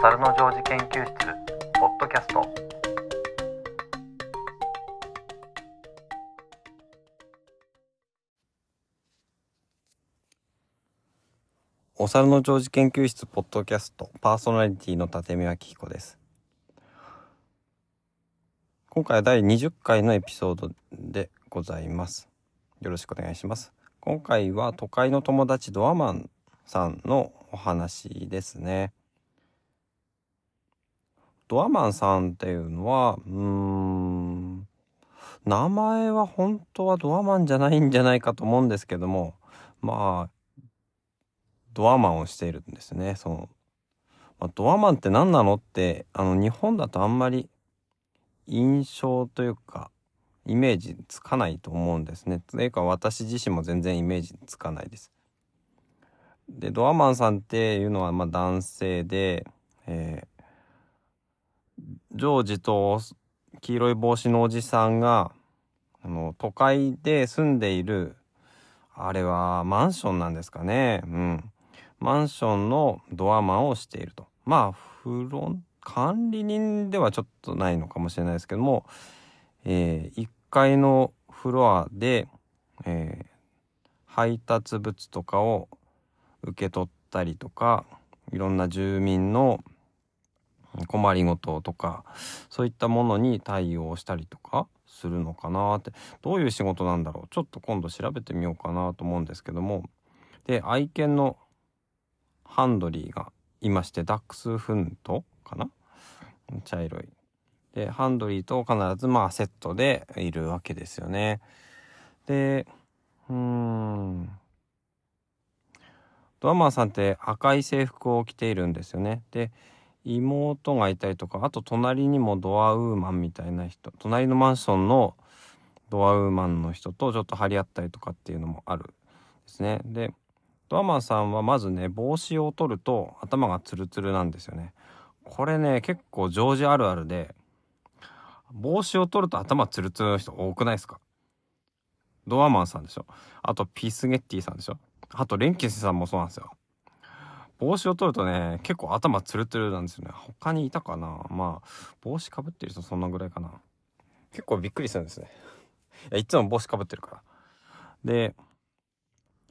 猿のジョージ研究室ポッドキャスト。お猿のジョージ研究室ポッドキャストパーソナリティの立見明彦です。今回は第20回のエピソードでございます。よろしくお願いします。今回は都会の友達ドアマンさんのお話ですね。ドアマンさんっていうのはうーん名前は本当はドアマンじゃないんじゃないかと思うんですけどもまあドアマンをしているんですね。その、まあ、ドアマンって何なのってあの日本だとあんまり印象というかイメージつかないと思うんですね。というか私自身も全然イメージつかないです。でドアマンさんっていうのはまあ男性で、えー、ジョージと黄色い帽子のおじさんがあの都会で住んでいるあれはマンションなんですかね。うん。マンションのドアマンをしていると。まあ、フロン、管理人ではちょっとないのかもしれないですけども、えー、1階のフロアで、えー、配達物とかを受け取ったりとか、いろんな住民の困りごととか、そういったものに対応したりとかするのかなって、どういう仕事なんだろう？ちょっと今度調べてみようかなと思うんですけども、で、愛犬のハンドリーがいましてダックスフントかな？茶色い。でハンドリーと必ずまあセットでいるわけですよね。でうーんドアマンさんって赤い制服を着ているんですよね。で妹がいたりとかあと隣にもドアウーマンみたいな人隣のマンションのドアウーマンの人とちょっと張り合ったりとかっていうのもあるですね。でドアマンさんはまずね帽子を取ると頭がツルツルなんですよね。これね結構ジョージあるあるで帽子を取ると頭ツルツルの人多くないですか？ドアマンさんでしょ？あとピースゲッティさんでしょ？あとレンケスさんもそうなんですよ。帽子を取るとね結構頭ツルツルなんですよね他にいたかな？まあ帽子かぶってる人そんなぐらいかな結構びっくりするんですねいやいつも帽子かぶってるからで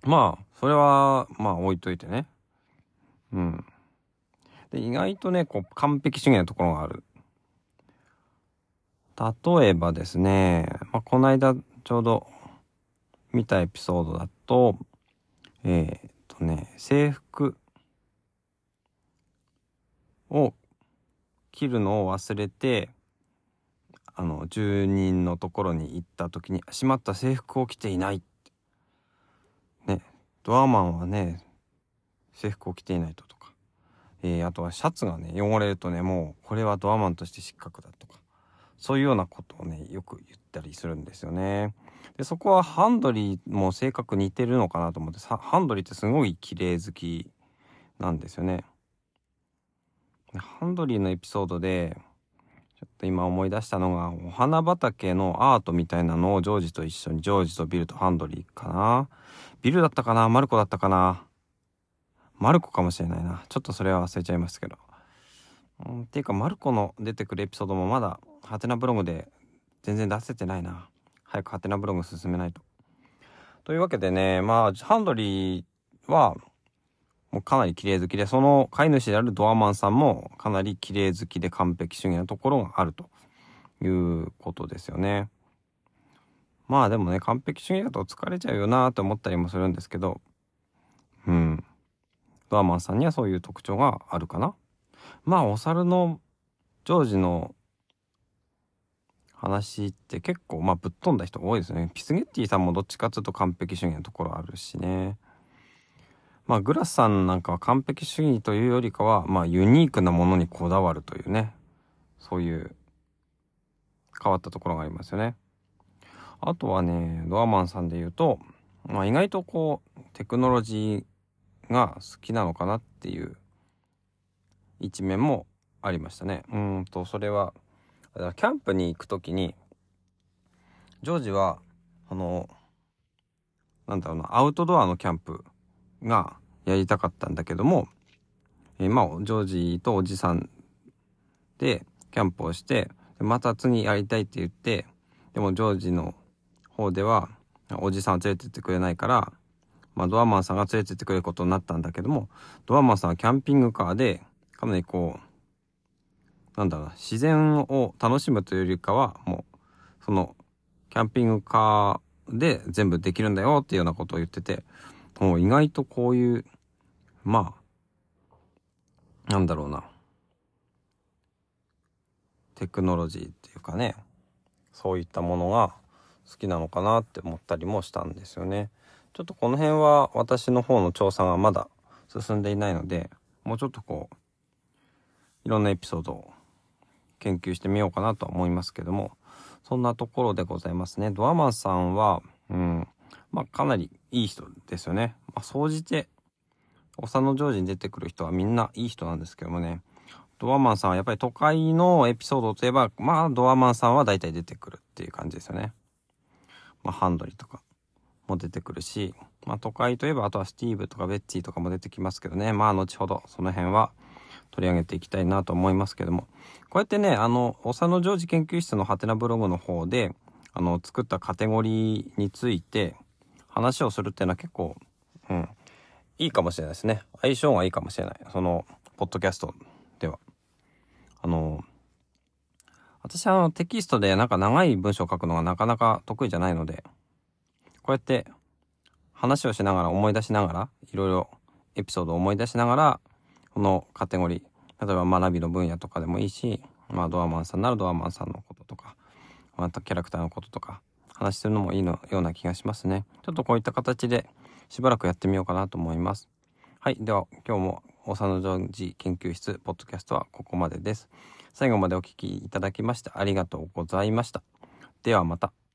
まあ、それは、まあ置いといてね。うん。で、意外とね、こう、完璧主義なところがある。例えばですね、まあ、この間ちょうど見たエピソードだと、えー、っとね、制服を切るのを忘れて、あの、住人のところに行った時に、しまった制服を着ていないねドアマンはね制服を着ていないととか、えー、あとはシャツがね汚れるとねもうこれはドアマンとして失格だとかそういうようなことをねよく言ったりするんですよね。でそこはハンドリーも性格似てるのかなと思ってハンドリーってすごい綺麗好きなんですよね。ハンドリーのエピソードでちょっと今思い出したのがお花畑のアートみたいなのをジョージと一緒にジョージとビルとハンドリーかなビルだったかな？マルコだったかな？マルコかもしれないな。ちょっとそれは忘れちゃいますけど。うん、っていうか、マルコの出てくるエピソードもまだ、ハテナブログで全然出せてないな。早くハテナブログ進めないと。というわけでね、まあ、ハンドリーは、もうかなり綺麗好きで、その飼い主であるドアマンさんもかなり綺麗好きで完璧主義なところがあるということですよね。まあでもね、完璧主義だと疲れちゃうよなって思ったりもするんですけど、うん。ドアマンさんにはそういう特徴があるかな。まあ、お猿のジョージの話って結構、まあ、ぶっ飛んだ人多いですね。ピスゲッティさんもどっちかっていうと完璧主義なところあるしね。まあ、グラスさんなんかは完璧主義というよりかは、まあ、ユニークなものにこだわるというね。そういう変わったところがありますよね。あとはね、ドアマンさんで言うと、まあ、意外とこう、テクノロジーが好きなのかなっていう一面もありましたね。うんと、それは、キャンプに行く時に、ジョージは、あの、なんだろうな、アウトドアのキャンプがやりたかったんだけども、えー、まあ、ジョージとおじさんでキャンプをして、また次やりたいって言って、でもジョージの方では、おじさんは連れてってくれないから、まあ、ドアマンさんが連れてってくれることになったんだけども、ドアマンさんはキャンピングカーで、かなりこう、なんだろうな、自然を楽しむというよりかは、もう、その、キャンピングカーで全部できるんだよっていうようなことを言ってて、意外とこういう、まあ、なんだろうな、テクノロジーっていうかね、そういったものが好きなのかなって思ったりもしたんですよね。ちょっとこの辺は私の方の調査がまだ進んでいないので、もうちょっとこう、いろんなエピソードを研究してみようかなとは思いますけども、そんなところでございますね。ドアマンさんは、うん、まあかなりいい人ですよね。まあ総じて、お佐野ジョージに出てくる人はみんないい人なんですけどもね、ドアマンさんはやっぱり都会のエピソードといえば、まあドアマンさんは大体出てくるっていう感じですよね。まあハンドリとかも出てくるし、まあ都会といえばあとはスティーブとかベッチーとかも出てきますけどね、まあ後ほどその辺は取り上げていきたいなと思いますけども、こうやってね、あの、お佐野ジョージ研究室のハテナブログの方で、あの、作ったカテゴリーについて話をするっていうのは結構、うん、いいかもしれないですね。相性がいいかもしれない。その、ポッドキャストでは。あの、私はあのテキストでなんか長い文章を書くのがなかなか得意じゃないので、こうやって話をしながら思い出しながら、いろいろエピソードを思い出しながら、このカテゴリー、例えば学びの分野とかでもいいし、まあドアマンさんならドアマンさんのこととか、またキャラクターのこととか、話するのもいいのような気がしますね。ちょっとこういった形でしばらくやってみようかなと思います。はい。では、今日も大佐野ジョージ研究室ポッドキャストはここまでです。最後までお聴きいただきましてありがとうございました。ではまた。